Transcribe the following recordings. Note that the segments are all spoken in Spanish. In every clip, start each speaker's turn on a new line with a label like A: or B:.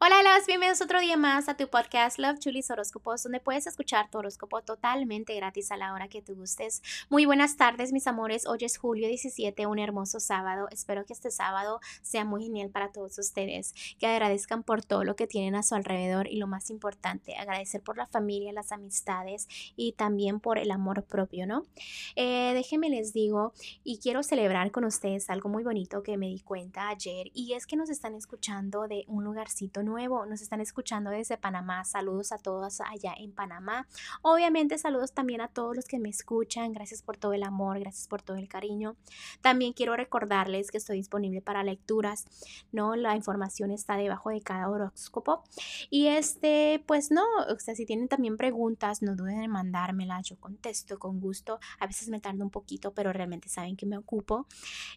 A: Hola, los bienvenidos otro día más a tu podcast Love Chulis Horóscopos, donde puedes escuchar tu horóscopo totalmente gratis a la hora que tú gustes. Muy buenas tardes, mis amores. Hoy es julio 17, un hermoso sábado. Espero que este sábado sea muy genial para todos ustedes, que agradezcan por todo lo que tienen a su alrededor y lo más importante, agradecer por la familia, las amistades y también por el amor propio, ¿no? Eh, déjenme les digo y quiero celebrar con ustedes algo muy bonito que me di cuenta ayer y es que nos están escuchando de un lugarcito nuevo, nos están escuchando desde Panamá. Saludos a todos allá en Panamá. Obviamente saludos también a todos los que me escuchan. Gracias por todo el amor, gracias por todo el cariño. También quiero recordarles que estoy disponible para lecturas, ¿no? La información está debajo de cada horóscopo. Y este, pues no, o sea, si tienen también preguntas, no duden en mandármela, yo contesto con gusto. A veces me tardo un poquito, pero realmente saben que me ocupo.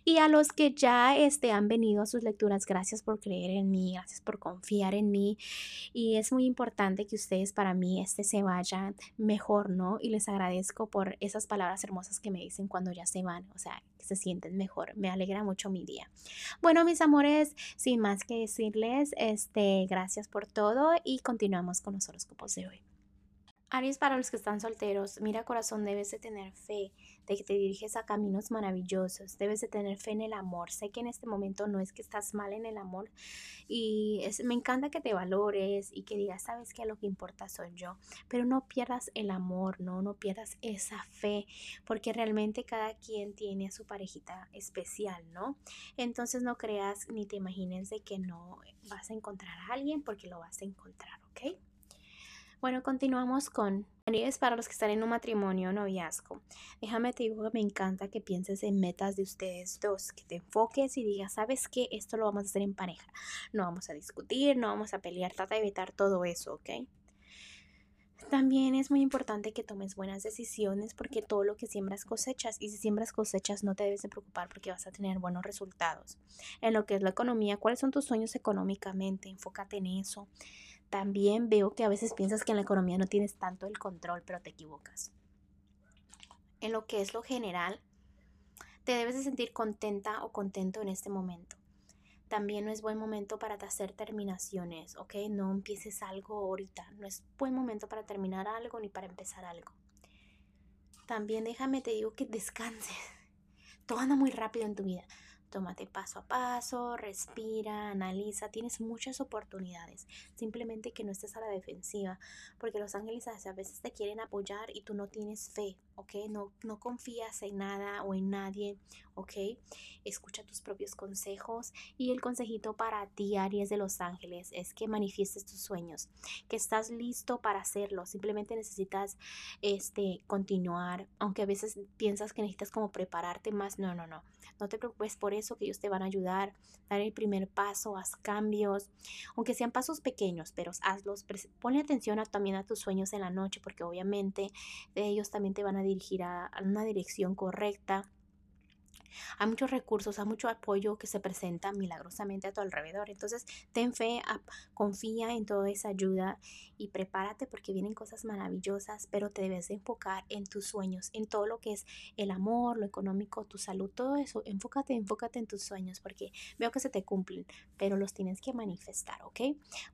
A: Y a los que ya este, han venido a sus lecturas, gracias por creer en mí, gracias por confiar en mí y es muy importante que ustedes para mí este se vayan mejor, ¿no? Y les agradezco por esas palabras hermosas que me dicen cuando ya se van, o sea, que se sienten mejor. Me alegra mucho mi día. Bueno, mis amores, sin más que decirles, este, gracias por todo y continuamos con los horóscopos de hoy. Aries, para los que están solteros, mira corazón, debes de tener fe de que te diriges a caminos maravillosos, debes de tener fe en el amor. Sé que en este momento no es que estás mal en el amor y es, me encanta que te valores y que digas, sabes que lo que importa soy yo, pero no pierdas el amor, no, no pierdas esa fe, porque realmente cada quien tiene a su parejita especial, ¿no? Entonces no creas ni te imagines de que no vas a encontrar a alguien porque lo vas a encontrar, ¿ok? Bueno, continuamos con Aries para los que están en un matrimonio o noviazgo. Déjame te digo que me encanta que pienses en metas de ustedes dos, que te enfoques y digas, ¿sabes qué? Esto lo vamos a hacer en pareja. No vamos a discutir, no vamos a pelear, trata de evitar todo eso, ¿ok? También es muy importante que tomes buenas decisiones porque todo lo que siembras cosechas y si siembras cosechas no te debes de preocupar porque vas a tener buenos resultados. En lo que es la economía, ¿cuáles son tus sueños económicamente? Enfócate en eso. También veo que a veces piensas que en la economía no tienes tanto el control, pero te equivocas. En lo que es lo general, te debes de sentir contenta o contento en este momento. También no es buen momento para hacer terminaciones, ¿ok? No empieces algo ahorita. No es buen momento para terminar algo ni para empezar algo. También déjame, te digo que descanses. Todo anda muy rápido en tu vida. Tómate paso a paso, respira, analiza, tienes muchas oportunidades. Simplemente que no estés a la defensiva, porque los ángeles a veces te quieren apoyar y tú no tienes fe, ¿ok? No, no confías en nada o en nadie, ¿ok? Escucha tus propios consejos y el consejito para ti, Aries de los ángeles, es que manifiestes tus sueños, que estás listo para hacerlo. Simplemente necesitas este, continuar, aunque a veces piensas que necesitas como prepararte más. No, no, no. No te preocupes por eso, que ellos te van a ayudar. Dar el primer paso, haz cambios, aunque sean pasos pequeños, pero hazlos. Ponle atención también a tus sueños en la noche, porque obviamente ellos también te van a dirigir a una dirección correcta. Hay muchos recursos, hay mucho apoyo que se presenta milagrosamente a tu alrededor. Entonces, ten fe, confía en toda esa ayuda y prepárate porque vienen cosas maravillosas, pero te debes enfocar en tus sueños, en todo lo que es el amor, lo económico, tu salud, todo eso. Enfócate, enfócate en tus sueños porque veo que se te cumplen, pero los tienes que manifestar, ¿ok?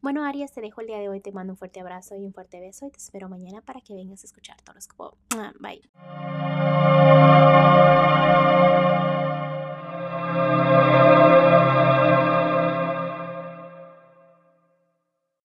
A: Bueno, Arias, te dejo el día de hoy, te mando un fuerte abrazo y un fuerte beso y te espero mañana para que vengas a escuchar tu horóscopo. Bye.